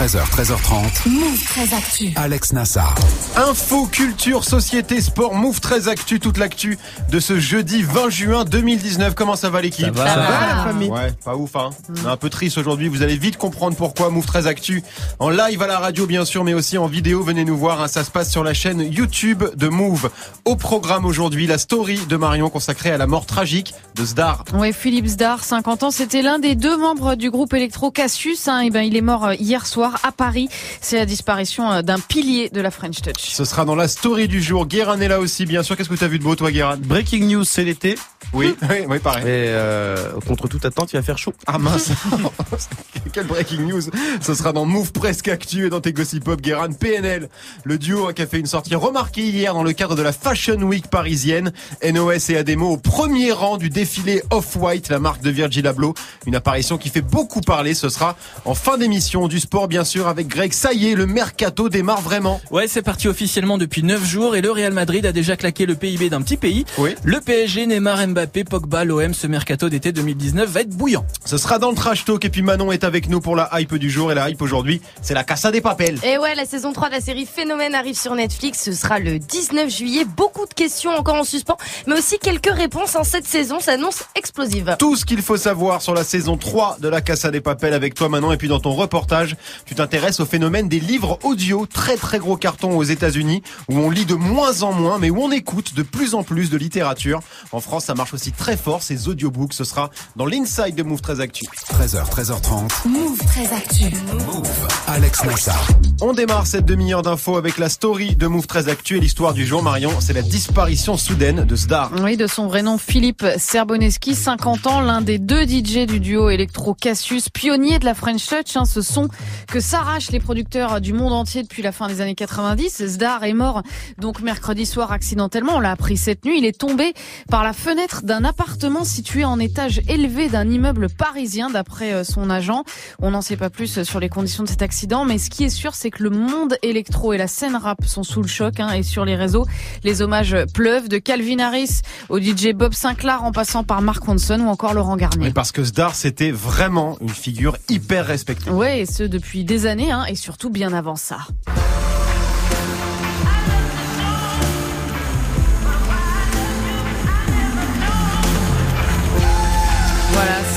13h, 13h30. Move 13 Actu. Alex Nassar. Info, culture, société, sport, Move 13 Actu, toute l'actu de ce jeudi 20 juin 2019. Comment ça va l'équipe ça, va, la famille Ouais, pas ouf hein. On est un peu triste aujourd'hui, vous allez vite comprendre pourquoi Move 13 Actu en live à la radio bien sûr, mais aussi en vidéo, venez nous voir, hein. ça se passe sur la chaîne YouTube de Move. Au programme aujourd'hui, la story de Marion consacrée à la mort tragique de Zdar. Ouais, Philippe Zdar, 50 ans, c'était l'un des deux membres du groupe électro Cassius, hein. et eh ben il est mort euh, hier soir à Paris. C'est la disparition euh, d'un pilier de la French Touch. Ce sera dans la story du jour. Guérin est là aussi, bien sûr. Qu'est-ce que tu as vu de beau, toi, Guérin? Breaking news, c'est l'été. Oui, oui, oui, pareil. Et euh, contre toute attente, il va faire chaud. Ah mince Quel breaking news Ce sera dans Move Presque Actu et dans tes Gossip Pop, Guérin. PNL, le duo qui a fait une sortie remarquée hier dans le cadre de la Fashion Week parisienne. NOS et Ademo au premier rang du défilé Off-White, la marque de Virgil Abloh. Une apparition qui fait beaucoup parler. Ce sera en fin d'émission du sport, bien sûr, avec Greg. Ça y est, le mercato démarre vraiment. Ouais, c'est parti officiellement depuis 9 jours et le Real Madrid a déjà claqué le PIB d'un petit pays. Oui. Le PSG, Neymar, Mbappé, Pogba, l'OM, ce mercato d'été 2019 va être bouillant. Ce sera dans le trash talk et puis Manon est avec nous pour la hype du jour et la hype aujourd'hui, c'est la Casa des Papels. Et ouais, la saison 3 de la série Phénomène arrive sur Netflix, ce sera le 19 juillet. Beaucoup de questions encore en suspens, mais aussi quelques réponses en cette saison s'annonce explosive. Tout ce qu'il faut savoir sur la saison 3 de la Casa des Papels avec toi Manon et puis dans ton reportage, tu t'intéresses au phénomène des livres audio, très très gros carton aux États-Unis où on lit de moins en moins mais où on écoute de plus en plus de littérature. En France, ça marche aussi très fort ces audiobooks, ce sera dans l'inside de Move 13 Actu. 13h 13h30. Move 13 Actu. Move Alex Nassar. On démarre cette demi-heure d'infos avec la story de Move 13 Actu et l'histoire du jour Marion, c'est la disparition soudaine de Zdar. Oui, de son vrai nom Philippe Serboneski, 50 ans, l'un des deux DJ du duo électro Cassius, pionnier de la French Touch, hein, ce son que s'arrachent les producteurs du monde entier depuis la fin des années 90. Zdar est mort donc mercredi soir accidentellement, on l'a appris cette nuit, il est tombé par la fenêtre d'un appartement situé en étage élevé d'un immeuble parisien d'après euh, son agent. On n'en sait pas plus sur les conditions de cet accident, mais ce qui est sûr, c'est que le monde électro et la scène rap sont sous le choc. Hein, et sur les réseaux, les hommages pleuvent de Calvin Harris au DJ Bob Sinclair en passant par Mark Ronson ou encore Laurent Garnier. Oui, parce que Zdar, c'était vraiment une figure hyper respectée. Ouais, et ce depuis des années, hein, et surtout bien avant ça.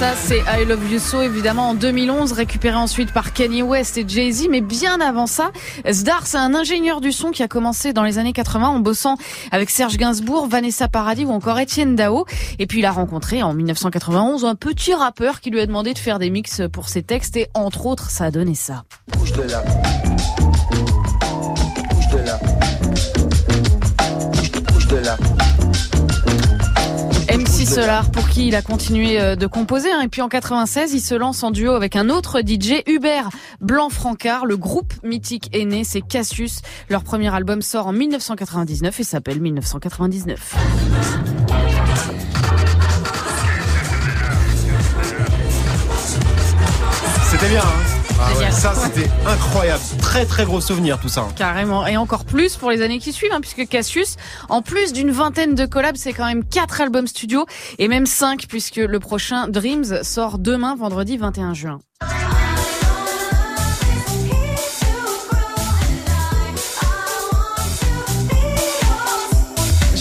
Ça c'est I Love You So évidemment en 2011, récupéré ensuite par Kanye West et Jay-Z, mais bien avant ça, Zdar c'est un ingénieur du son qui a commencé dans les années 80 en bossant avec Serge Gainsbourg, Vanessa Paradis ou encore Étienne Dao, et puis il a rencontré en 1991 un petit rappeur qui lui a demandé de faire des mix pour ses textes et entre autres ça a donné ça. Bouge de là. Solar pour qui il a continué euh, de composer hein. et puis en 96 il se lance en duo avec un autre DJ Hubert Blanc-Francard. Le groupe mythique est né c'est Cassius. Leur premier album sort en 1999 et s'appelle 1999 C'était bien hein ça c'était incroyable, très très gros souvenir tout ça. hein. Carrément, et encore plus pour les années qui suivent, hein, puisque Cassius, en plus d'une vingtaine de collabs, c'est quand même quatre albums studio et même cinq, puisque le prochain Dreams sort demain, vendredi 21 juin.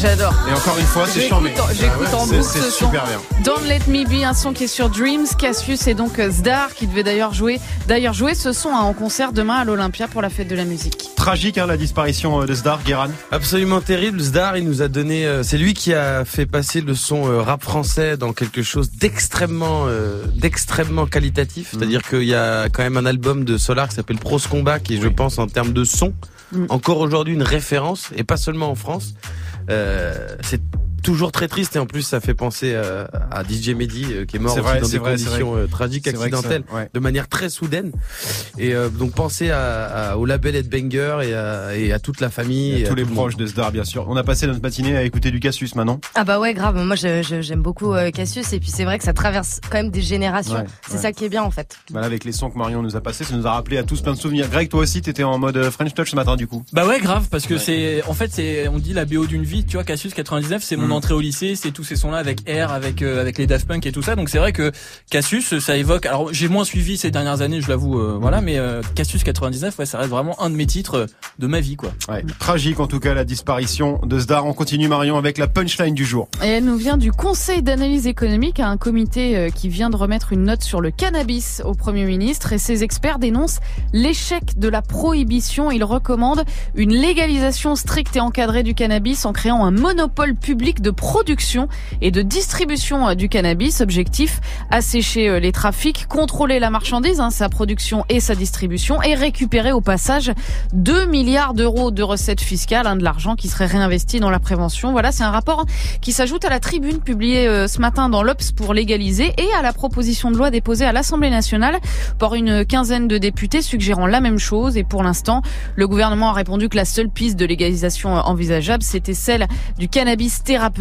J'adore. Et encore une fois, c'est charmé. J'écoute Ah ouais, en c'est- boucle C'est ce son. super bien. Don't Let Me Be, un son qui est sur Dreams, Cassius et donc euh, Zdar qui devait d'ailleurs jouer, d'ailleurs jouer ce son hein, en concert demain à l'Olympia pour la fête de la musique. Tragique hein, la disparition euh, de Zdar, Guéran. Absolument terrible. Zdar, il nous a donné. euh, c'est lui qui a fait passer le son euh, rap français dans quelque chose d'extrêmement, euh, d'extrêmement qualitatif. C'est-à-dire qu'il y a quand même un album de Solar qui s'appelle Pros Combat, qui je pense, en termes de son. Encore aujourd'hui une référence, et pas seulement en France. Euh, c'est toujours très triste et en plus ça fait penser euh, à DJ Mehdi euh, qui est mort vrai, dans des vrai, conditions vrai. euh, tragiques, ça- accidentelles, ouais. de manière très soudaine. Et euh, donc pensez à, à- au label Headbanger et à, et à toute la famille. Et et à tous les tout le monde. proches de Zdar, bien sûr. On a passé notre matinée à écouter du Cassius maintenant. Ah bah ouais, grave. Moi, j'aime beaucoup euh, Cassius et puis c'est vrai que ça traverse quand même des générations. Ouais, c'est ouais. ça qui est bien en fait. Voilà, avec les sons que Marion nous a passés, ça nous a rappelé à tous plein de souvenirs. Greg, toi aussi, t'étais en mode French Touch ce matin, du coup. Bah ouais, grave, parce que Ouais. c'est, en fait, c'est, on dit la BO d'une vie, tu vois, Cassius 99, c'est mon entrée au lycée, c'est tous ces sons-là avec R, avec euh, avec les Daft Punk et tout ça. Donc c'est vrai que Cassius, ça évoque. Alors j'ai moins suivi ces dernières années, je l'avoue, euh, voilà, mais euh, Cassius 99, ouais, ça reste vraiment un de mes titres euh, de ma vie, quoi. Ouais. Tragique en tout cas la disparition de Sdar. On continue Marion avec la punchline du jour. Et elle nous vient du Conseil d'analyse économique, un comité euh, qui vient de remettre une note sur le cannabis au Premier ministre. Et ses experts dénoncent l'échec de la prohibition. Ils recommandent une légalisation stricte et encadrée du cannabis en créant un monopole public de production et de distribution euh, du cannabis. Objectif, assécher euh, les trafics, contrôler la marchandise, hein, sa production et sa distribution et récupérer au passage 2 milliards d'euros de recettes fiscales, hein, de l'argent qui serait réinvesti dans la prévention. Voilà, c'est un rapport qui s'ajoute à la tribune publiée euh, ce matin dans l'Obs pour légaliser et à la proposition de loi déposée à l'Assemblée nationale par une quinzaine de députés suggérant la même chose. Et pour l'instant, le gouvernement a répondu que la seule piste de légalisation envisageable, c'était celle du cannabis thérapeutique.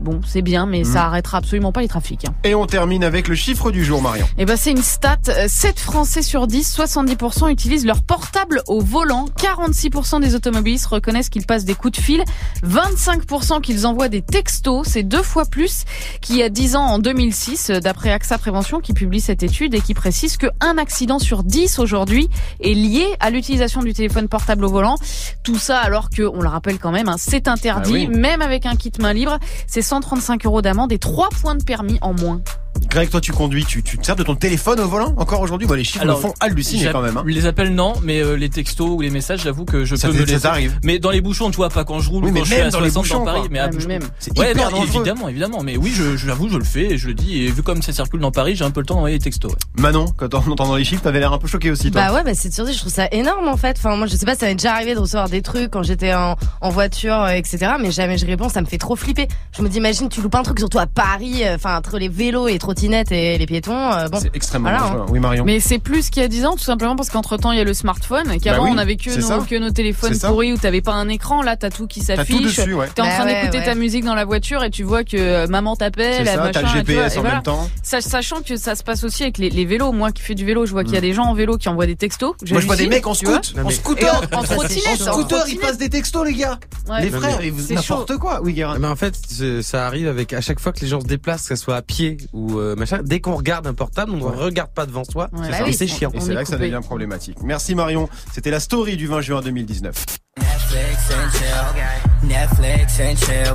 Bon, c'est bien, mais ça arrêtera absolument pas les trafics. hein. Et on termine avec le chiffre du jour Marion. Eh ben, c'est une stat. Euh, 7 Français sur 10, 70% utilisent leur portable au volant. 46% des automobilistes reconnaissent qu'ils passent des coups de fil. 25% qu'ils envoient des textos. C'est deux fois plus qu'il y a 10 ans en 2006, euh, d'après AXA Prévention qui publie cette étude et qui précise que un accident sur 10 aujourd'hui est lié à l'utilisation du téléphone portable au volant. Tout ça alors que, on le rappelle quand même, hein, c'est interdit, Ah oui. même avec un kit main libre. C'est 135 euros d'amende et 3 points de permis en moins. Greg, toi tu conduis, tu, tu te sers de ton téléphone au volant encore aujourd'hui? Bah, Les chiffres Alors, me font halluciner quand même. hein. Les appels non, mais euh, les textos ou les messages, j'avoue que je Ça peux me les ça t'arrive. Mais dans les bouchons, tu vois, pas quand je roule Oui, ou mais quand je même suis à dans les 60 bouchons, dans Paris, quoi. mais à même. C'est Ouais, hyper non, évidemment, évidemment. Mais oui, je, je l'avoue, je le fais et je le dis. Et vu comme ça circule dans Paris, j'ai un peu le temps d'envoyer les textos. ouais. Manon, quand on entend les chiffres, t'avais l'air un peu choqué aussi toi. Bah ouais, bah c'est sûr, je trouve ça énorme en fait. Enfin, moi, je sais pas, ça m'est déjà arrivé de recevoir des trucs quand j'étais en, en voiture, euh, etc. Mais jamais je réponds, ça me fait trop flipper. Je me dis, imagine, tu loupes un truc, surtout à Paris, euh, enfin, entre les vélos, les trottinettes et les piétons. euh, bon, C'est extrêmement Voilà, dangereux. Oui Marion. Mais c'est plus qu'il y a 10 ans, tout simplement parce qu'entre temps, il y a le smartphone. Qu'avant, Bah oui, on avait que nos, que nos téléphones pourris où t'avais pas un écran. Là, t'as tout qui s'affiche. dessus, ouais. T'es en Bah train ouais, d'écouter ouais. ta musique dans la voiture et tu vois que euh, maman t'appelle, machin. t'as le GPS et en voilà. même temps. Sach- Sachant que ça se passe aussi avec les, les vélos. Moi qui fais du vélo, je vois qu'il y a des gens en vélo qui envoient des textos. Mm. Moi je vois des mecs en scoot, scooter. en, scooter, ils passent des textos les gars. Ouais. Les frères, ils- c'est n'importe quoi. Oui Mais en fait, ça arrive avec à chaque fois que les gens se déplacent, que ce soit à pied ou euh, machin. Dès qu'on regarde un portable, on ne regarde pas devant soi. Ouais. C'est Bah oui, c'est chiant. Et c'est est là que ça devient problématique. Merci Marion. C'était la story du 20 juin 2019.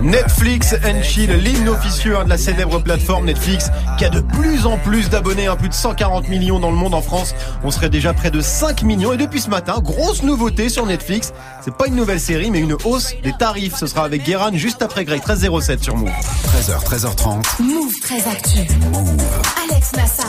Netflix and Chill, l'hymne officieux hein, de la célèbre plateforme Netflix, qui a de plus en plus d'abonnés, hein, plus de 140 millions dans le monde. En France, on serait déjà près de 5 millions. Et depuis ce matin, grosse nouveauté sur Netflix. C'est pas une nouvelle série, mais une hausse des tarifs. Ce sera avec Guéran juste après Greg 1307 sur Move. 13h, 13h30. Move très actu. Alex Nassar.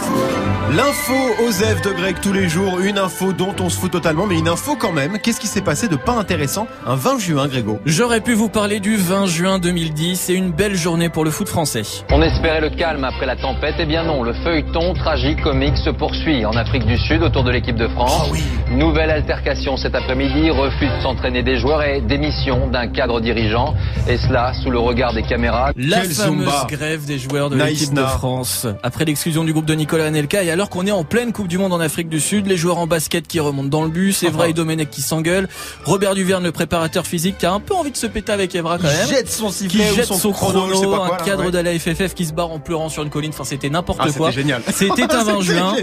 L'info aux F de Greg tous les jours, une info dont on se fout totalement, mais une info quand même. Qu'est-ce qui s'est passé de pas intéressant un 20 juin, Grégo J'aurais pu vous parler du 20 juin 2010. C'est une belle journée pour le foot français. On espérait le calme après la tempête, eh bien non, le feuilleton tragique comique se poursuit en Afrique du Sud autour de l'équipe de France. Nouvelle altercation cet après-midi, refus de s'entraîner des joueurs et démission d'un cadre dirigeant, et cela sous le regard des caméras. La Quel fameuse Zumba. grève des joueurs de Nice l'équipe de. France. Après l'exclusion du groupe de Nicolas Anelka et alors qu'on est en pleine Coupe du Monde en Afrique du Sud, les joueurs en basket qui remontent dans le bus, Evra et Domenech qui s'engueulent, Robert Duverne, le préparateur physique, qui a un peu envie de se péter avec Evra quand même. jette son Qui sifflet ou jette son, son chrono, je sais chrono, pas quoi. un cadre ouais. de la FFF qui se barre en pleurant sur une colline. Enfin, c'était n'importe Ah, quoi. c'était génial. C'était un 20 C'était juin.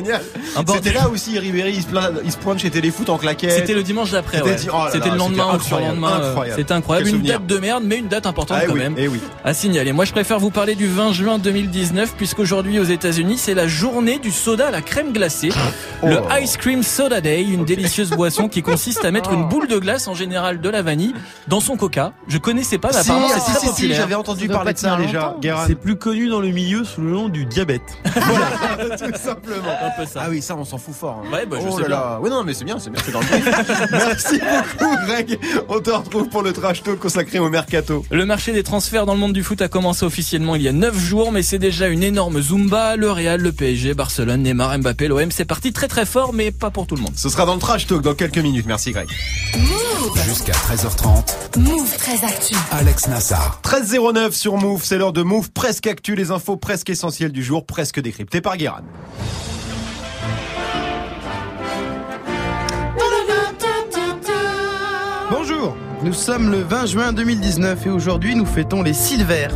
C'était là aussi Ribéry, il se, plaint- il se pointe chez Téléfoot en claquette. C'était le dimanche d'après, C'était ouais. dit- oh C'était le lendemain ou le surlendemain. incroyable, euh. C'était incroyable. Quel Une souvenir. date de merde, mais une date importante Ah quand oui, même. eh oui. à signaler. Moi, je préfère vous parler du 20 juin 2019 puisqu'aujourd'hui aux États-Unis, c'est la journée du soda à la crème glacée. Le Oh. Ice Cream Soda Day, une délicieuse boisson qui consiste à mettre une boule de glace en général de la vanille dans son coca. Je connaissais pas, mais Si, apparemment ah, c'est si, très si, j'avais entendu Ça parler de ça déjà. C'est plus connu dans le milieu sous le nom du diabète. Tout simplement. Un peu ça. Ah oui, ça, on s'en fout fort. hein. Ouais, bah, je oh sais là bien. là. Oui, non, mais c'est bien, c'est bien, c'est dans le brief. Merci beaucoup, Greg. On te retrouve pour le trash talk consacré au mercato. Le marché des transferts dans le monde du foot a commencé officiellement il y a 9 jours, mais c'est déjà une énorme zumba. Le Real, le PSG, Barcelone, Neymar, Mbappé, l'OM, c'est parti très très fort, mais pas pour tout le monde. Ce sera dans le trash talk dans quelques minutes. Merci, Greg. Jusqu'à 13h30. Move très actu. Alex Nassar. 13.09 sur Move, c'est l'heure de Move presque actu, les infos presque essentielles du jour, presque décryptées par Guéran. Bonjour, nous sommes le 20 juin 2019 et aujourd'hui nous fêtons les Silver.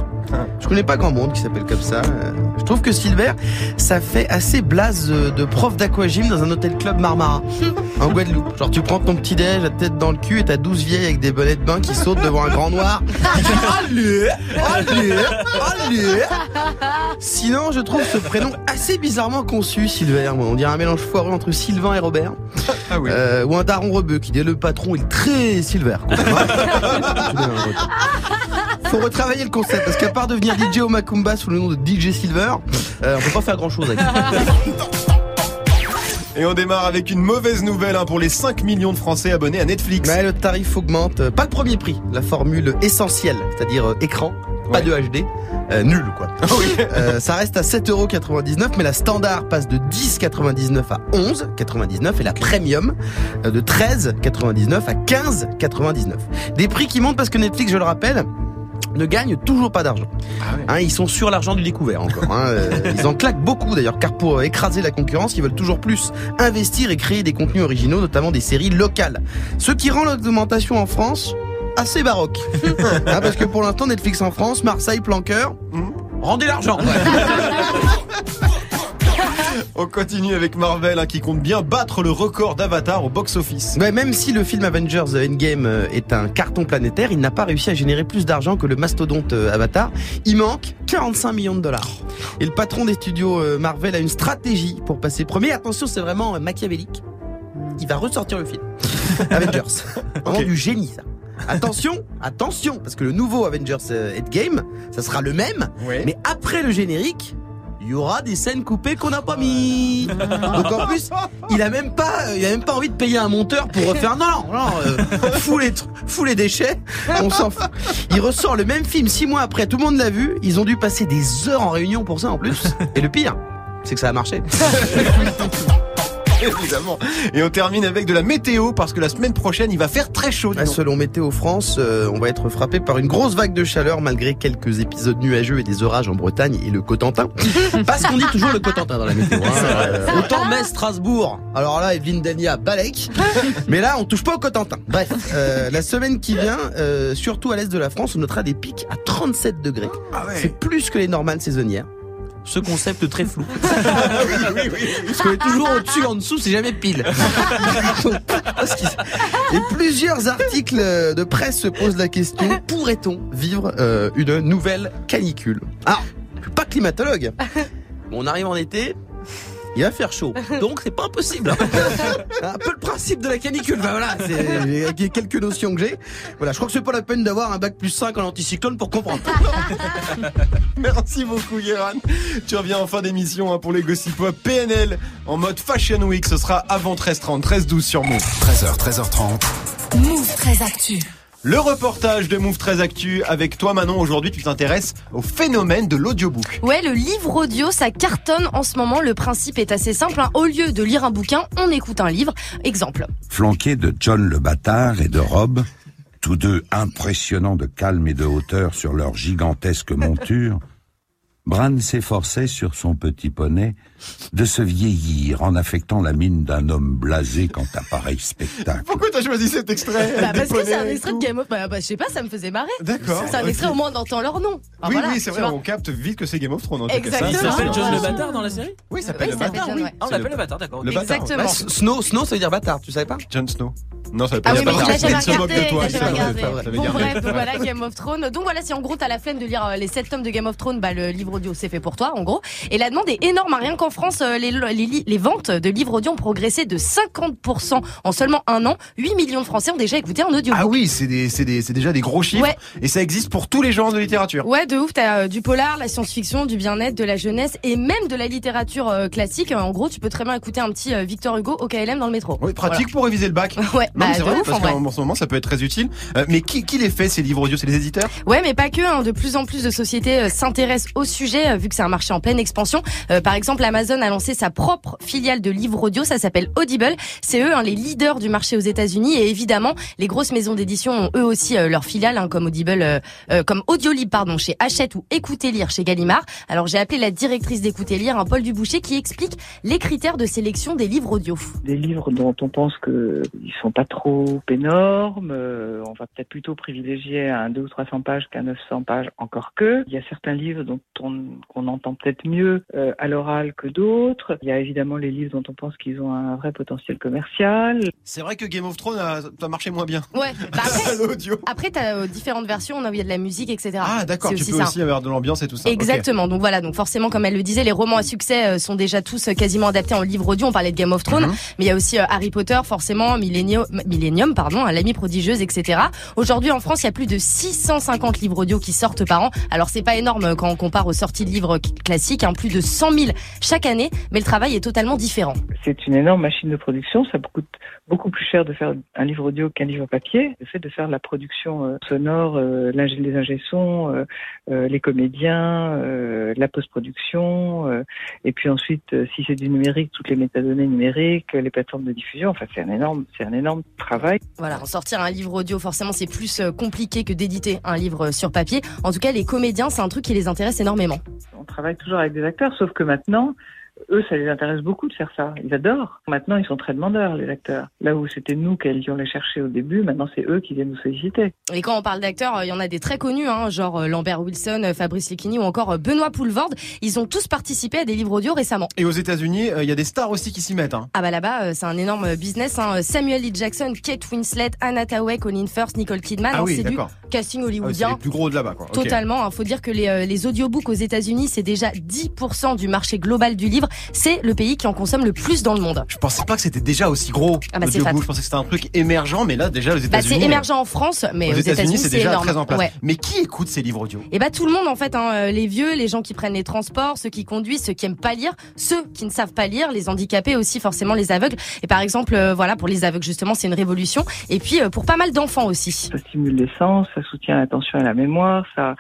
Je connais pas grand monde qui s'appelle comme ça. Euh, Je trouve que Silver, ça fait assez blaze euh, de prof d'aquagym dans un hôtel club Marmara, en Guadeloupe. Genre tu prends ton petit déj, la tête dans le cul et t'as 12 vieilles avec des bonnets de bain qui sautent devant un grand noir. Allez, allez, allez. Sinon, je trouve ce prénom assez bizarrement conçu, Silver. On dirait un mélange foireux entre Sylvain et Robert. Ah oui. Euh, ou un daron rebeu qui dit le patron est très Silver. Faut retravailler le concept parce qu'à part devenir DJ au Macumba sous le nom de DJ Silver, euh, on peut pas faire grand chose avec. Et on démarre avec une mauvaise nouvelle hein, pour les 5 millions de Français abonnés à Netflix. Mais le tarif augmente, euh, pas le premier prix, la formule essentielle, c'est-à-dire euh, écran, pas Ouais. de HD, euh, nul quoi. Oui. Euh, ça reste à 7,99€, mais la standard passe de 10,99 à 11,99 et la premium de 13,99 à 15,99. Des prix qui montent parce que Netflix, je le rappelle, ne gagne toujours pas d'argent. Ah ouais. Hein, ils sont sur l'argent du découvert encore. hein. Euh, ils en claquent beaucoup d'ailleurs, car pour euh, écraser la concurrence, ils veulent toujours plus investir et créer des contenus originaux, notamment des séries locales. Ce qui rend l'augmentation en France assez baroque. Hein, parce que pour l'instant, Netflix en France, Marseille, Planqueur, Mhm. rendez l'argent. On continue avec Marvel hein, qui compte bien battre le record d'Avatar au box-office. Ouais, même si le film Avengers Endgame euh, est un carton planétaire, il n'a pas réussi à générer plus d'argent que le mastodonte euh, Avatar. Il manque 45 millions de dollars. Et le patron des studios euh, Marvel a une stratégie pour passer premier. Attention, c'est vraiment machiavélique. Il va ressortir le film. Avengers. Vraiment du génie, ça. Attention, attention, parce que le nouveau Avengers Endgame, ça sera le même, mais après le générique, il y aura des scènes coupées qu'on n'a pas mis. Donc en plus, il a même pas, a même pas envie de payer un monteur pour refaire. Non, non, non, euh, fous les, fous les déchets. On s'en fout. Il ressort le même film six mois après. Tout le monde l'a vu. Ils ont dû passer des heures en réunion pour ça en plus. Et le pire, c'est que ça a marché. Évidemment. Et on termine avec de la météo parce que la semaine prochaine il va faire très chaud. donc. Selon Météo France, euh, on va être frappé par une grosse vague de chaleur malgré quelques épisodes nuageux et des orages en Bretagne et le Cotentin. Parce qu'on dit toujours le Cotentin dans la météo. hein. Euh, autant Metz, Strasbourg. Alors là, Evelyne Dania, Balek. Mais là, on touche pas au Cotentin. Bref, euh, la semaine qui vient, euh, surtout à l'est de la France, on notera des pics à 37 degrés. Ah ouais. C'est plus que les normales saisonnières. Ce concept très flou. oui, oui, oui. Parce qu'on est toujours au-dessus, en dessous, c'est jamais pile. Et plusieurs articles de presse se posent la question pourrait-on vivre euh, une nouvelle canicule? Alors, je suis pas climatologue. Bon, on arrive en été. Il va faire chaud, donc c'est pas impossible. Un peu le principe de la canicule. Ben voilà, c'est quelques notions que j'ai. Voilà, je crois que c'est pas la peine d'avoir un bac plus 5 en anticyclone pour comprendre. Merci beaucoup Guéran. Tu reviens en fin d'émission hein, pour les Gossip PNL en mode Fashion Week. Ce sera avant 13h30, 13h12 sur Move. 13h, 13h30. Move très actu. Le reportage de Move 13 Actu avec toi Manon. Aujourd'hui, tu t'intéresses au phénomène de l'audiobook. Ouais, le livre audio, ça cartonne en ce moment. Le principe est assez simple. hein. Au lieu de lire un bouquin, on écoute un livre. Exemple. flanqué de John le Bâtard et de Rob, tous deux impressionnants de calme et de hauteur sur leur gigantesque monture, Bran s'efforçait sur son petit poney de se vieillir en affectant la mine d'un homme blasé quant à pareil spectacle. Pourquoi t'as choisi cet extrait Bah, parce que c'est un extrait de Game of bah, bah, je sais pas, ça me faisait marrer. D'accord. C'est un extrait, au moins on entend leur nom. Ah, Oui, voilà, oui, c'est vrai, vois. on capte vite que c'est Game of Thrones. En tout cas, ça. Exactement. Il s'appelle John le bâtard dans la série Oui, il s'appelle Oui, le ça s'appelle bâtard. John, oui. Ah, on l'appelle le- bâtard, d'accord. Le bâtard. Exactement. Ouais, Snow, Snow, ça veut dire bâtard, tu savais pas Jon Snow. Non, ça veut pas Ah dire oui, bâtard. il se moque de toi. ça Bon bref, donc voilà Game of Thrones. Donc voilà, si en gros t'as la flemme de lire euh, les 7 tomes de Game of Thrones, bah le livre audio c'est fait pour toi en gros. Et la demande est énorme, hein. rien qu'en France, euh, les, les, li- les ventes de livres audio ont progressé de 50% en seulement un an. 8 millions de Français ont déjà écouté en audio. Ah oui, c'est déjà des gros chiffres. Ouais. Et ça existe pour tous les genres de littérature. Ouais, de ouf, t'as euh, du polar, la science-fiction, du bien-être, de la jeunesse et même de la littérature euh, classique. En gros, tu peux très bien écouter un petit euh, Victor Hugo au KLM dans le métro. Oui, pratique pour réviser le bac. Ouais, Non, bah, c'est vrai, ouf parce qu'en ce moment, ça peut être très utile. Mais qui, qui les fait, ces livres audio? C'est les éditeurs? Ouais, mais pas que. hein. De plus en plus de sociétés s'intéressent au sujet, vu que c'est un marché en pleine expansion. Euh, par exemple, Amazon Amazon a lancé sa propre filiale de livres audio, ça s'appelle Audible. C'est eux hein, les leaders du marché aux États-Unis et évidemment les grosses maisons d'édition ont eux aussi euh, leur filiale hein, comme Audible, euh, euh, comme Audiolib pardon chez Hachette ou Écoutez lire chez Gallimard. Alors j'ai appelé la directrice d'Écoutez lire, un Paul Duboucher, qui explique les critères de sélection des livres audio. Des livres dont on pense qu'ils sont pas trop énormes, on va peut-être plutôt privilégier un 2 ou 300 pages qu'un 900 pages encore que. Il y a certains livres dont on, entend peut-être mieux à l'oral que d'autres. Il y a évidemment les livres dont on pense qu'ils ont un vrai potentiel commercial. C'est vrai que Game of Thrones a, a marché moins bien. Ouais. Bah après, L'audio. après t'as euh, différentes versions, on a il y a de la musique, etc. Ah d'accord, tu aussi peux ça. aussi avoir de l'ambiance et tout ça. Exactement. Donc voilà. Donc forcément, comme elle le disait, les romans à succès euh, sont déjà tous euh, quasiment adaptés en livre audio. On parlait de Game of Thrones, Mhm. mais il y a aussi Harry Potter, forcément, Millennium, Millennium, pardon, hein, l'ami prodigieuse, etc. Aujourd'hui, en France, il y a plus de 650 livres audio qui sortent par an. Alors c'est pas énorme quand on compare aux sorties de livres classiques, hein, plus de 100 000 chaque année, mais le travail est totalement différent. C'est une énorme machine de production. Ça coûte beaucoup plus cher de faire un livre audio qu'un livre papier. Le fait de faire la production euh, sonore, euh, les ingé sons, euh, les comédiens, la post-production, et puis ensuite, si c'est du numérique, toutes les métadonnées numériques, les plateformes de diffusion. Enfin, c'est un énorme, c'est un énorme travail. Voilà, en sortir un livre audio, forcément, c'est plus compliqué que d'éditer un livre sur papier. En tout cas, les comédiens, c'est un truc qui les intéresse énormément. On travaille toujours avec des acteurs, sauf que maintenant, eux, ça les intéresse beaucoup de faire ça. Ils adorent. Maintenant, ils sont très demandeurs, les acteurs. Là où c'était nous qui allions les chercher au début, maintenant c'est eux qui viennent nous solliciter. Et quand on parle d'acteurs, euh, il y en a des très connus, hein, genre euh, Lambert Wilson, euh, Fabrice Lucchini ou encore Benoît Poulvorde. Ils ont tous participé à des livres audio récemment. Et aux États-Unis, euh, il y a des stars aussi qui s'y mettent. Hein. Ah bah là-bas, euh, c'est un énorme business. Hein. Samuel L. Jackson, Kate Winslet, Anna Tawai, Colin Firth, Nicole Kidman. Ah hein, oui, c'est du d'accord. casting Ah oui, c'est hollywoodien. plus gros de là-bas. Quoi. Totalement. Il faut dire que les, euh, les audiobooks aux États-Unis, c'est déjà 10% du marché global du livre. C'est le pays qui en consomme le plus dans le monde. Je pensais pas que c'était déjà aussi gros. Ah bah. Je pensais que c'était un truc émergent, mais là déjà aux Bah, États-Unis. c'est émergent en France, mais aux aux, États-Unis, c'est déjà énorme. très en place. Ouais. Mais qui écoute ces livres audio? Et bah tout le monde en fait, hein, euh, les vieux, les gens qui prennent les transports, ceux qui conduisent, ceux qui aiment pas lire, ceux qui ne savent pas lire, les handicapés aussi forcément les aveugles. Et par exemple, euh, voilà pour les aveugles justement, c'est une révolution. Et puis euh, pour pas mal d'enfants aussi. Ça stimule les sens, ça soutient l'attention et la mémoire, ça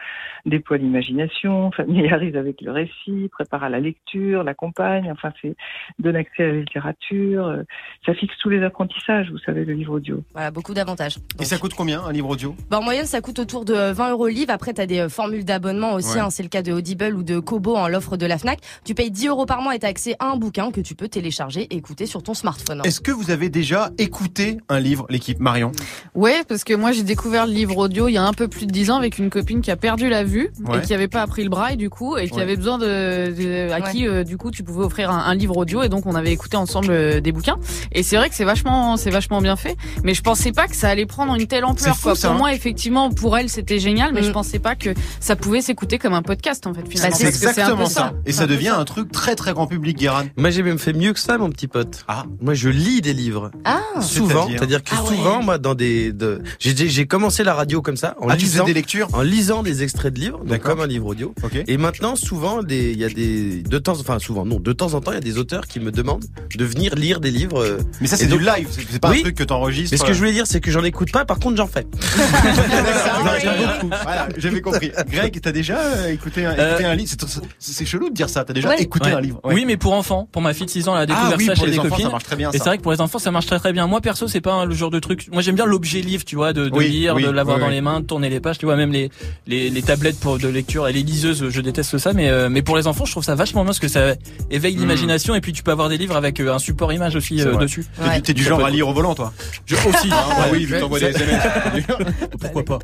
déploie l'imagination, familiarise avec le récit, prépare à la lecture, l'accompagne, enfin c'est donne accès à la littérature, euh, ça fixe tous les apprentissages, vous savez, le livre audio. Voilà, beaucoup d'avantages. Et ça coûte combien un livre audio? Bah, en moyenne, ça coûte autour de 20 euros le livre. Après, t'as des euh, formules d'abonnement aussi. Ouais. hein, c'est le cas de Audible ou de Kobo en l'offre de la Fnac. Tu payes 10 euros par mois et t'as accès à un bouquin que tu peux télécharger et écouter sur ton smartphone. hein. Est-ce que vous avez déjà écouté un livre, l'équipe Marion? Ouais, parce que moi j'ai découvert le livre audio il y a un peu plus de 10 ans avec une copine qui a perdu la vue Ouais. et qui avait pas appris le braille du coup et qui Ouais. avait besoin de, de- à Ouais. qui euh, du coup tu pouvais offrir un, un livre audio et donc on avait écouté ensemble euh, des bouquins et c'est vrai que c'est vachement c'est vachement bien fait mais je pensais pas que ça allait prendre une telle ampleur fou, quoi. ça, Pour hein. moi effectivement pour elle c'était génial mais Mm. je pensais pas que ça pouvait s'écouter comme un podcast en fait finalement Bah, C'est exactement peu ça. Et ça devient un truc très très grand public, Guérin. Moi, j'ai même fait mieux que ça, mon petit pote. Ah. Moi, je lis des livres. Ah, Souvent. C'est-à-dire C'est-à-dire que Ah ouais. souvent, moi, dans des, de... j'ai, commencé la radio comme ça, en Ah, tu lisant, des lectures en lisant des extraits de donc comme un livre audio. Et maintenant, souvent, des- il y a des, de temps, enfin, souvent, non, de temps en temps, il y a des auteurs qui me demandent de venir lire des livres. euh. Mais ça, c'est du live, c'est c'est pas Oui. un truc que t'enregistres. Mais ce que je voulais dire, c'est que j'en écoute pas, par contre, j'en fais. Beaucoup. Voilà, j'avais compris. Greg, t'as déjà euh, écouté un, écouté un livre? C'est- chelou de dire ça. T'as déjà Ouais. écouté Ouais. un livre Ouais. Oui, mais pour enfants. Pour ma fille de 6 ans, elle a découvert Ah oui, ça pour chez les des enfants, copines. ça marche très bien. Et c'est vrai que pour les enfants, ça marche très très bien. Moi, perso, c'est pas le genre de truc. Moi, j'aime bien l'objet livre, tu vois, de, de Oui, lire, oui, de l'avoir oui, dans oui. les mains, de tourner les pages, tu vois, même les, les, les tablettes pour de lecture et les liseuses, je déteste ça, mais, euh, mais pour les enfants, je trouve ça vachement bien parce que ça éveille Mm. l'imagination et puis tu peux avoir des livres avec euh, un support image aussi euh, dessus. T'es du- T'es du Ça genre à lire au volant, toi Je aussi. Ah oui, vu que t'envoies des SMS. Pourquoi pas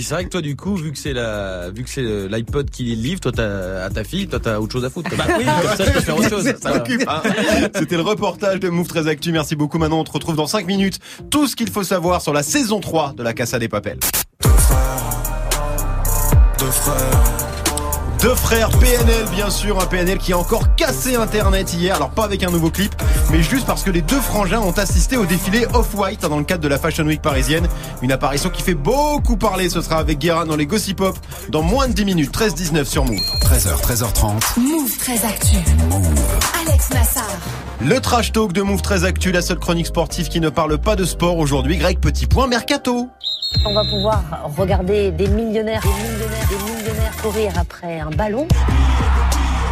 Puis c'est vrai que toi, du coup, vu que c'est la, vu que c'est le- l'iPod qui lit le livre, toi, t'as, à ta fille, toi, t'as autre chose à foutre. Bah oui, comme ça, je peux faire autre chose. Hein. C'était le reportage de Move 13 Actu. Merci beaucoup. Maintenant, on te retrouve dans 5 minutes. Tout ce qu'il faut savoir sur la saison 3 de la Casa des Papels. Deux frères, Deux frères PNL, bien sûr, un PNL qui a encore cassé Internet hier. Alors pas avec un nouveau clip, mais juste parce que les deux frangins ont assisté au défilé Off-White hein, dans le cadre de la Fashion Week parisienne. Une apparition qui fait beaucoup parler. Ce sera avec Guérin dans les Gossip Pop dans moins de 10 minutes. 13-19 sur Move. 13h, 13h30. Move très actu. Alex Nassar. Le trash talk de Move 13 Actu, la seule chronique sportive qui ne parle pas de sport aujourd'hui. Greg, petit point mercato. On va pouvoir regarder des millionnaires, des millionnaires, des millionnaires courir après un ballon.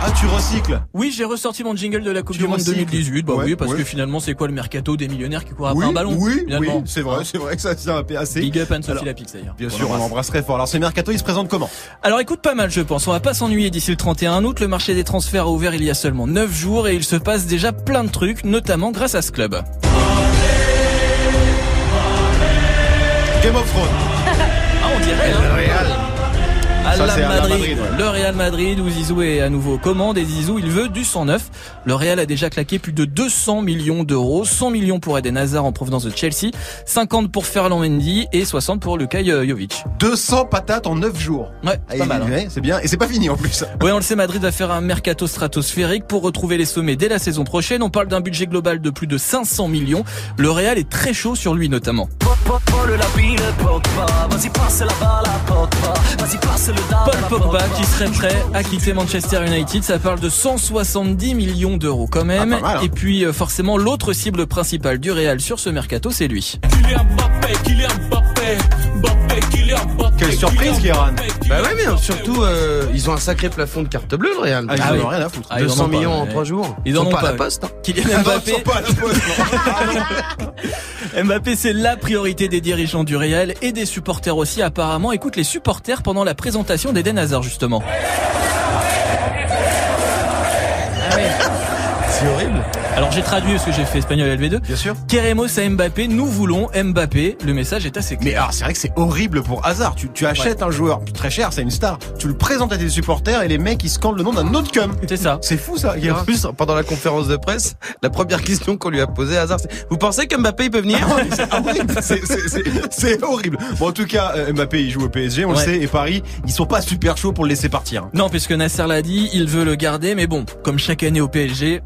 Ah, tu recycles Oui, j'ai ressorti mon jingle de la Coupe Tu du Monde recycles 2018. Bah Ouais, oui, parce ouais. que finalement, c'est quoi le mercato des millionnaires qui courent après Oui, un ballon oui, c'est vrai, c'est vrai que ça tient assez. Big up Anne-Sophie Lapix d'ailleurs. Bien On sûr, on l'embrasse. l'embrasserait fort. Alors, ce mercato, il se présente comment Alors écoute pas mal je pense, on va pas s'ennuyer d'ici le 31 août, le marché des transferts a ouvert il y a seulement 9 jours et il se passe déjà plein de trucs, notamment grâce à ce club. Game of Thrones. Ça, la c'est à la Madrid, Madrid, ouais. le Real Madrid où Zizou est à nouveau aux commandes et Zizou il veut du 109. Le Real a déjà claqué plus de 200 millions d'euros, 100 millions pour Eden Hazard en provenance de Chelsea, 50 pour Ferland Mendy et 60 pour Luka Jovic. 200 patates en 9 jours. Ouais, Ah, pas mal. hein. ouais, c'est bien. Et c'est pas fini en plus. Oui, on le sait, Madrid va faire un mercato stratosphérique pour retrouver les sommets dès la saison prochaine. On parle d'un budget global de plus de 500 millions. Le Real est très chaud sur lui notamment. Paul Pogba qui serait prêt à quitter Manchester United, ça parle de 170 millions d'euros quand même. Ah, mal, hein. Et puis euh, forcément l'autre cible principale du Real sur ce mercato, c'est lui. Quelle surprise, Guéran. Bah ouais, mais surtout, euh, ils ont un sacré plafond de carte bleue, le Real. Ah, ils Ah en oui. ont rien à foutre. Ah, ils en 200 ont pas, millions en ouais. 3 jours. Ils sont en ont pas à la poste. hein. Kylian ils Mbappé, sont pas à la poste, non. Mbappé, c'est la priorité des dirigeants du Real et des supporters aussi apparemment. Écoute les supporters pendant la présentation d'Eden Hazard justement. Alors j'ai traduit parce que j'ai fait espagnol LV2. Bien sûr. Queremos à Mbappé, nous voulons Mbappé. Le message est assez Mais clair. alors, c'est vrai que c'est horrible pour hasard. Tu, tu achètes un joueur très cher, c'est une star. Tu le présentes à tes supporters et les mecs ils scandent le nom d'un autre cum. C'est ça. C'est fou ça, Et en plus, pendant la conférence de presse, la première question qu'on lui a posée à hasard, c'est Vous pensez que Mbappé il peut venir? C'est horrible. C'est- c'est- c'est- C'est horrible. Bon, en tout cas, euh, Mbappé il joue au PSG, on Ouais. le sait, et Paris, ils sont pas super chauds pour le laisser partir. Non, puisque Nasser l'a dit, il veut le garder, mais bon, comme chaque année au PSG,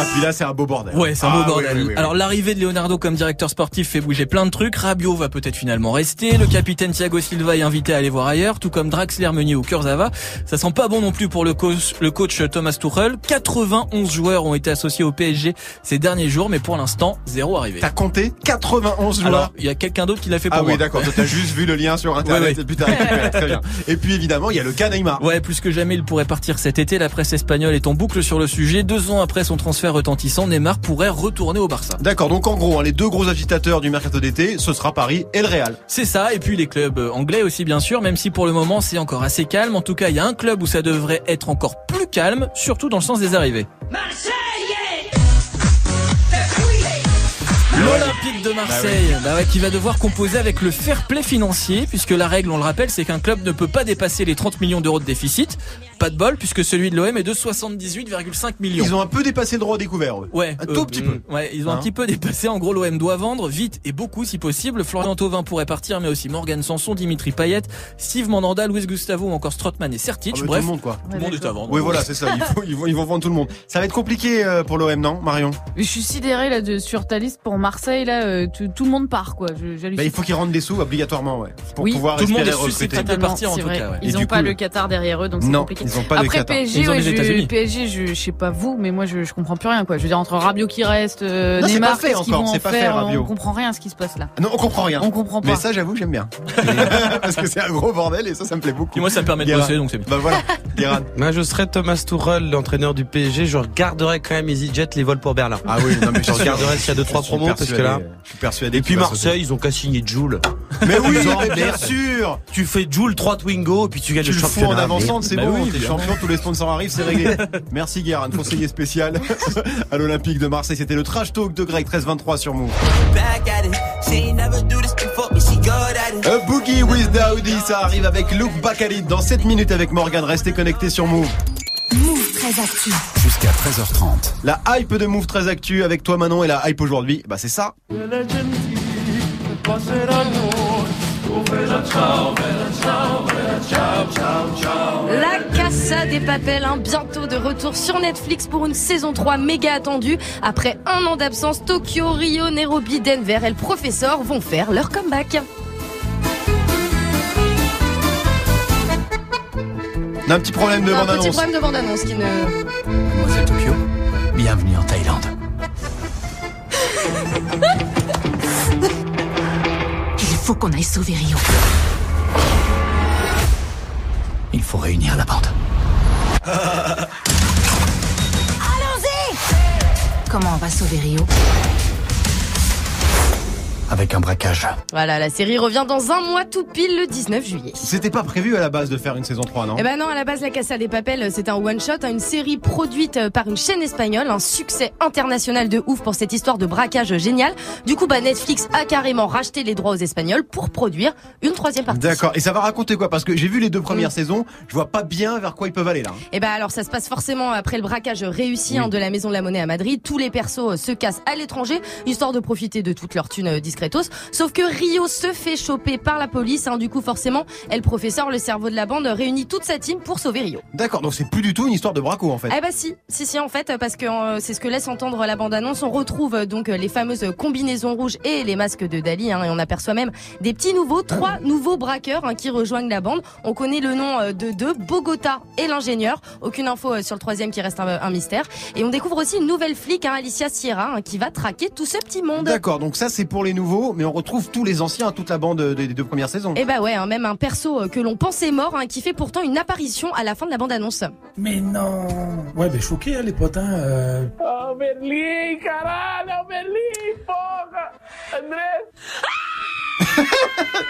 Ah, puis là, c'est un beau bordel. ouais, c'est un Ah, beau bordel. oui, oui, oui. Alors l'arrivée de Leonardo comme directeur sportif fait bouger plein de trucs. Rabiot va peut-être finalement rester. Le capitaine Thiago Silva est invité à aller voir ailleurs, tout comme Draxler, Meunier ou Kurzawa. Ça sent pas bon non plus pour le coach, le coach Thomas Tuchel. 91 joueurs ont été associés au PSG ces derniers jours, mais pour l'instant, zéro arrivé. T'as compté 91 joueurs. Alors, il y a quelqu'un d'autre qui l'a fait pour Ah moi. oui, d'accord. T'as juste vu le lien sur internet et puis t'as récupéré. Très bien. Et puis évidemment, il y a le cas Neymar. Ouais, plus que jamais, il pourrait partir cet été. La presse espagnole est en boucle sur le sujet. Deux ans après son transfert retentissant, Neymar pourrait retourner au Barça. D'accord. Donc en gros, hein, les deux gros agitateurs du mercato d'été, ce sera Paris et le Real. C'est ça, et puis les clubs euh, anglais aussi bien sûr, même si pour le moment c'est encore assez calme. En tout cas, il y a un club où ça devrait être encore plus calme, surtout dans le sens des arrivées. De Marseille, bah ouais, qui va devoir composer avec le fair play financier, puisque la règle, on le rappelle, c'est qu'un club ne peut pas dépasser les 30 millions d'euros de déficit. Pas de bol, puisque celui de l'OM est de 78,5 millions. Ils ont un peu dépassé le droit découvert. Eux. Ouais, Un tout petit peu. Ouais, ils ont un Hein petit peu dépassé. En gros, l'OM doit vendre vite et beaucoup si possible. Florian Thauvin pourrait partir, mais aussi Morgan Sanson, Dimitri Payet, Steve Mandanda, Luis Gustavo ou encore Strootman et Sertic. Ah, Bref, tout le monde quoi. tout le monde est à vendre. Oui, voilà, c'est ça. Faut- ils, vont, ils vont vendre tout le monde. Ça va être compliqué euh, pour l'OM, non, Marion? Je suis sidéré là de sur ta liste pour Marseille là, euh, tout, tout le monde part quoi. Je- bah, Il faut qu'ils rendent des sous obligatoirement, ouais, pour Oui. pouvoir Tout le monde est susceptible recruter. de partir, en tout vrai. cas, ouais. Ils du ont pas coup, le Qatar derrière eux, donc c'est Non, compliqué. ils ont pas le Après Qatar. PSG, Ils ont ouais, les je, États-Unis. PSG, je, je sais pas vous, mais moi je, je comprends plus rien quoi. Je veux dire entre Rabiot qui reste, euh, Non, c'est Neymar, pas fait qu'est-ce qu'ils encore, vont en pas faire. On comprend rien à ce qui se passe là. Non, on comprend rien. On comprend pas. Mais ça, j'avoue, j'aime bien. Parce que c'est un gros bordel et ça, ça me plaît beaucoup. Et moi, ça me permet de bosser, donc c'est bien. Bah voilà. Moi, je serais Thomas Tuchel, l'entraîneur du PSG. Je regarderais quand même EasyJet les vols pour Berlin. Ah oui, non, mais Je regarderai s'il y a deux trois promos parce que là. Je suis persuadé. Et puis Marseille, ils ont qu'à signer Joule. Mais oui, Ils ont- mais bien merde. sûr. Tu fais Joule 3 Twingo et puis tu gagnes Tu le le fous en avançant, c'est Bah bon. oui, T'es champion, tous les sponsors arrivent, c'est réglé. Merci Guérin, conseiller spécial à l'Olympique de Marseille. C'était le trash talk de Greg 1323 sur Move. A Boogie with Daoudi, ça arrive avec Luke Bacalid dans 7 minutes avec Morgan. Restez connectés sur Move. Move très actu. Jusqu'à 13h30. La hype de Move très actu avec toi Manon et la hype aujourd'hui, bah c'est ça. La Casa des Papels, hein, bientôt de retour sur Netflix pour une saison 3 méga attendue. Après un an d'absence, Tokyo, Rio, Nairobi, Denver et le professeur vont faire leur comeback. On a un petit problème de un bande petit annonce. problème de bande-annonce qui ne... faut qu'on aille sauver Rio. faut réunir la bande. Allons-y Comment on va sauver Rio? Avec un braquage. Voilà, la série revient dans un mois tout pile le 19 juillet. C'était pas prévu à la base de faire une saison 3, non? Eh ben non, à la base, La Casa des Papel, c'est un one-shot, hein, une série produite par une chaîne espagnole, un succès international de ouf pour cette histoire de braquage génial. Du coup, bah, Netflix a carrément racheté les droits aux Espagnols pour produire une troisième partie. D'accord. Et ça va raconter quoi? Parce que j'ai vu les deux premières Mm. saisons, je vois pas bien vers quoi ils peuvent aller là. Eh ben alors ça se passe forcément après le braquage réussi hein, de la Maison de la Monnaie à Madrid. Tous les persos euh, se cassent à l'étranger, histoire de profiter de toute leur thune euh, discretos. Sauf que Rio se fait choper par la police. hein. Du coup forcément, elle, professeur, le cerveau de la bande, réunit toute sa team pour sauver Rio. D'accord, donc c'est plus du tout une histoire de braco en fait. Eh bah si, si si en fait parce que euh, c'est ce que laisse entendre la bande-annonce. On retrouve euh, donc les fameuses combinaisons rouges et les masques de Dali hein, et on aperçoit même des petits nouveaux, trois nouveaux braqueurs hein, qui rejoignent la bande. On connaît le nom euh, de deux, Bogota et l'ingénieur. Aucune info sur le troisième qui reste un, un mystère. Et on découvre aussi une nouvelle flic, hein, Alicia Sierra, qui va traquer tout ce petit monde. D'accord, donc ça c'est pour les nouveaux, mais on retrouve tous les anciens, toute la bande des deux premières saisons. Et bah ouais, hein, même un perso euh, que l'on pensait mort, hein, qui fait pourtant une apparition à la fin de la bande-annonce. Mais non Ouais, ben choqué, hein, les potins. Euh... Oh, Berlim, caralho, Berlim, porra! André!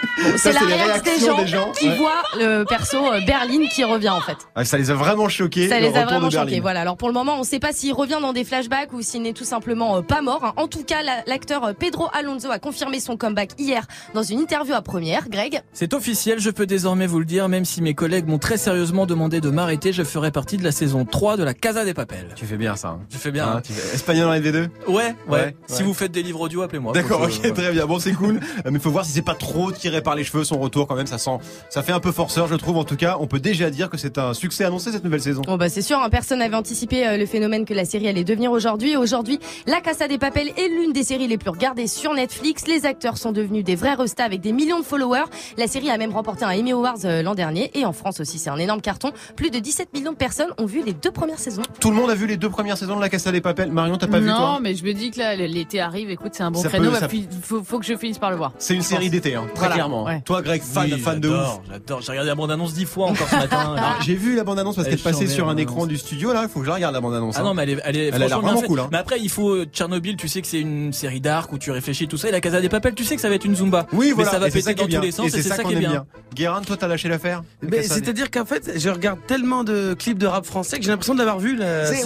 C'est la réaction des gens, des gens, qui ouais. voient le perso euh, Berlin qui revient en fait. Ah, ça les a vraiment choqués. Ça le les a vraiment choqués. Voilà. Alors pour le moment, on ne sait pas s'il revient dans des flashbacks ou s'il n'est tout simplement euh, pas mort. hein. En tout cas, la- l'acteur euh, Pedro Alonso a confirmé son comeback hier dans une interview à première. Greg? C'est officiel, je peux désormais vous le dire, même si mes collègues m'ont très sérieusement demandé de m'arrêter, je ferai partie de la saison 3 de la Casa des Papel. Tu fais bien ça. hein. Je fais bien. Hein, hein. tu fais- Espagnol en LV2 Ouais, ouais, Ouais, Si vous faites des livres audio, appelez-moi. D'accord, ok, ouais. très bien. Bon, c'est cool. Mais faut voir si c'est pas trop tiré par les cheveux son retour quand même. Ça sent, ça fait un peu forceur, je trouve. En tout cas, on peut déjà dire que c'est un succès annoncé cette nouvelle saison. Bon bah c'est sûr, hein, personne n'avait anticipé euh, le phénomène que la série allait devenir aujourd'hui. Aujourd'hui, La Casa des Papel est l'une des séries les plus regardées sur Netflix. Les acteurs sont devenus des vrais restas avec des millions de followers. La série a même remporté un Emmy Awards euh, l'an dernier et en France aussi, c'est un énorme carton. Plus de 17 millions de personnes ont vu les deux premières saisons. Tout le monde a vu les deux premières saisons de la Casa des Papel. Marion, t'as pas vu non, toi mais je me dis que là, l'été arrive. Écoute, c'est un bon Ça créneau. peut- bah, ça- faut, faut que je finisse par le voir. C'est une série d'été, hein, très Voilà, clairement. Ouais. Toi, Greg, fan, Oui, fan de ouf. j'adore, J'adore, j'ai regardé la bande-annonce dix fois encore ce matin. Alors, J'ai vu la bande-annonce parce Elle qu'elle passait sur un écran du studio là. Il faut que je la regarde la bande-annonce. Ah hein. non, mais elle est, elle est Elle a l'air franchement bien faite. cool, hein. Mais après, il faut euh, Tchernobyl. Tu sais que c'est une série dark où tu réfléchis tout ça. Et la Casa des Papel, tu sais que ça va être une zumba. Oui, mais voilà. ça va et péter ça qui est dans bien. tous les sens. Et c'est ça qui est bien. Guérin, toi, t'as lâché l'affaire Mais c'est-à-dire qu'en fait, je regarde tellement de clips de rap français que j'ai l'impression de l'avoir vu.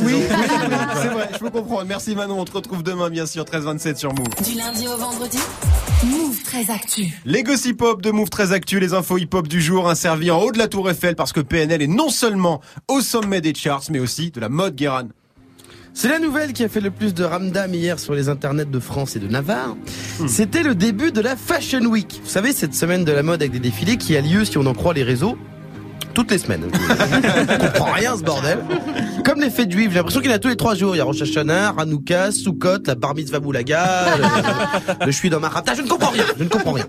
Oui, c'est vrai, je peux comprendre. Merci Manon, on te retrouve demain bien sûr, 13-27 sur Move. Du lundi au vendredi, Move très actu. Les gossip hop de Move très actu, les infos hip hop du jour, un servi en haut de la tour Eiffel parce que PNL est non seulement au sommet des charts, mais aussi de la mode Guéran. C'est la nouvelle qui a fait le plus de ramdam hier sur les internets de France et de Navarre. C'était le début de la Fashion Week. Vous savez, cette semaine de la mode avec des défilés qui a lieu, si on en croit les réseaux, toutes les semaines. Je comprends rien ce bordel. Comme les fêtes juives, j'ai l'impression qu'il y en a tous les trois jours. Il y a Rosh Hashanah, Hanouka, Sukkot, la Bar Mitzvah Boulaga, le, le Je suis dans ma rapta. Je ne comprends rien. Je ne comprends rien.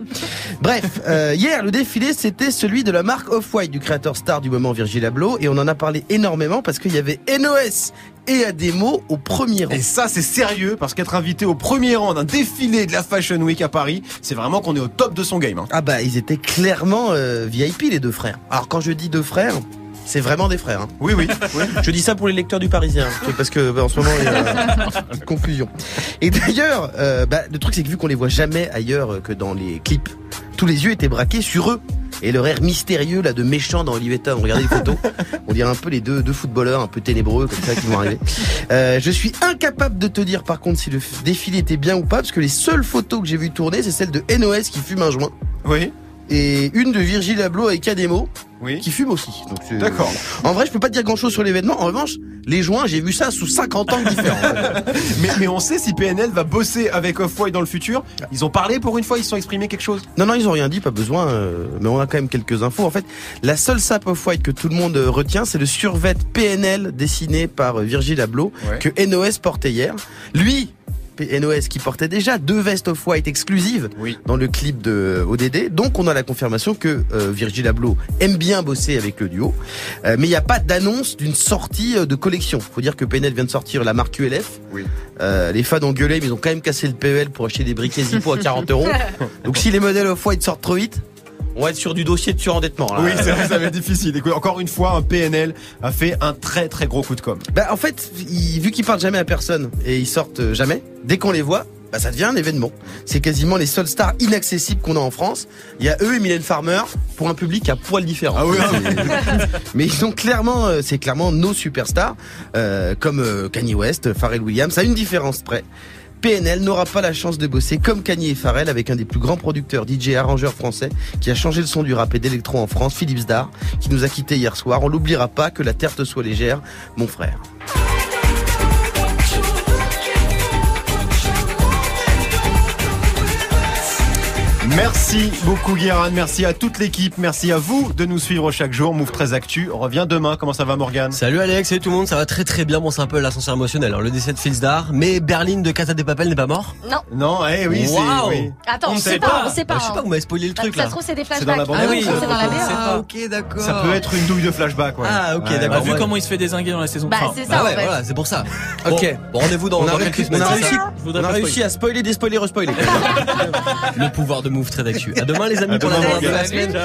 Bref, euh, hier, le défilé, c'était celui de la marque Off-White du créateur star du moment Virgil Abloh. Et on en a parlé énormément parce qu'il y avait NOS et Ademo au premier rang. Et ça, c'est sérieux parce qu'être invité au premier rang d'un défilé de la Fashion Week à Paris, c'est vraiment qu'on est au top de son game. hein. Ah bah ils étaient clairement euh, VIP les deux frères. Alors quand je dis deux frères, c'est vraiment des frères. hein. Oui, oui. oui. Je dis ça pour les lecteurs du Parisien, parce que bah, en ce moment il y a une confusion. Et d'ailleurs, euh, bah, le truc c'est que vu qu'on les voit jamais ailleurs que dans les clips, tous les yeux étaient braqués sur eux. Et leur air mystérieux là de méchant dans Olivetta, on regardait les photos, on dirait un peu les deux, deux footballeurs un peu ténébreux comme ça qui vont arriver. Euh, je suis incapable de te dire par contre si le défilé était bien ou pas, parce que les seules photos que j'ai vu tourner, c'est celle de NOS qui fume un joint Oui. Et une de Virgil Abloh avec Ademo Oui. qui fume aussi. D'accord. En vrai, je peux pas dire grand chose sur l'événement. En revanche, les joints, j'ai vu ça sous 50 angles différents. Mais, mais on sait si PNL va bosser avec Off-White dans le futur. Ils ont parlé pour une fois, ils se sont exprimés quelque chose? non, non, ils ont rien dit, pas besoin. euh, mais on a quand même quelques infos. En fait, la seule sape off-white que tout le monde euh, retient, c'est le survêt PNL dessiné par euh, Virgil Abloh Ouais. que NOS portait hier. Lui. NOS qui portait déjà deux vestes off-white exclusives Oui. dans le clip de euh, ODD. Donc on a la confirmation que euh, Virgil Abloh aime bien bosser avec le duo. Euh, mais il n'y a pas d'annonce d'une sortie de collection. Faut dire que PNL vient de sortir la marque ULF. Oui. Euh, les fans ont gueulé, mais ils ont quand même cassé le PEL pour acheter des briquets Zippo à 40 euros. Donc si les modèles off-white sortent trop vite, On va être sur du dossier de surendettement. Là. Oui, c'est vrai, ça va être difficile. Écoute, encore une fois, un PNL a fait un très très gros coup de com. Bah, en fait, vu qu'ils parlent jamais à personne et ils sortent euh, jamais, dès qu'on les voit, bah, ça devient un événement. C'est quasiment les seules stars inaccessibles qu'on a en France. Il y a eux et Mylène Farmer pour un public à poil différent. Ah oui, C'est- Mais ils sont clairement, euh, c'est clairement nos superstars, euh, comme euh, Kanye West, Pharrell Williams, à une différence près. PNL n'aura pas la chance de bosser comme Kanye et Pharrell avec un des plus grands producteurs DJ arrangeurs français qui a changé le son du rap et d'électro en France, Philippe Zdar, qui nous a quittés hier soir. On l'oubliera pas que la terre te soit légère, mon frère. Merci beaucoup Guérin, merci à toute l'équipe, merci à vous de nous suivre chaque jour. Move 13 Actu revient demain. Comment ça va Morgane? Salut Alex, salut tout le monde, ça va très très bien. Bon, c'est un peu l'ascenseur émotionnel, hein, le décès de Filsdar, mais Berlin de Casa des Papel n'est pas mort? Non. Non, eh oui, c'est Waouh oui. Attends, on ne sait pas, pas. on sait pas. Bah, Je sais pas, vous m'avez spoilé le Bah, truc Ça là. se trouve, c'est des C'est dans la flashbacks. bande Ah oui, c'est dans la on BA. hein. Ok, d'accord. Ça peut être une douille de flashback, ouais. Ah, ok, Ouais, d'accord. Bah, vu ouais. comment il se fait désinguer dans la saison Bah, 3. c'est Bah ça, en ouais, fait. voilà, c'est pour ça. Ok. Bon, rendez-vous dans, on a, dans réussi, quelques on semaines. a c'est réussi, ça on a à spoiler, déspoiler, respoiler. Le pouvoir de Move très d'actu. À demain les amis À pour demain, la la semaine.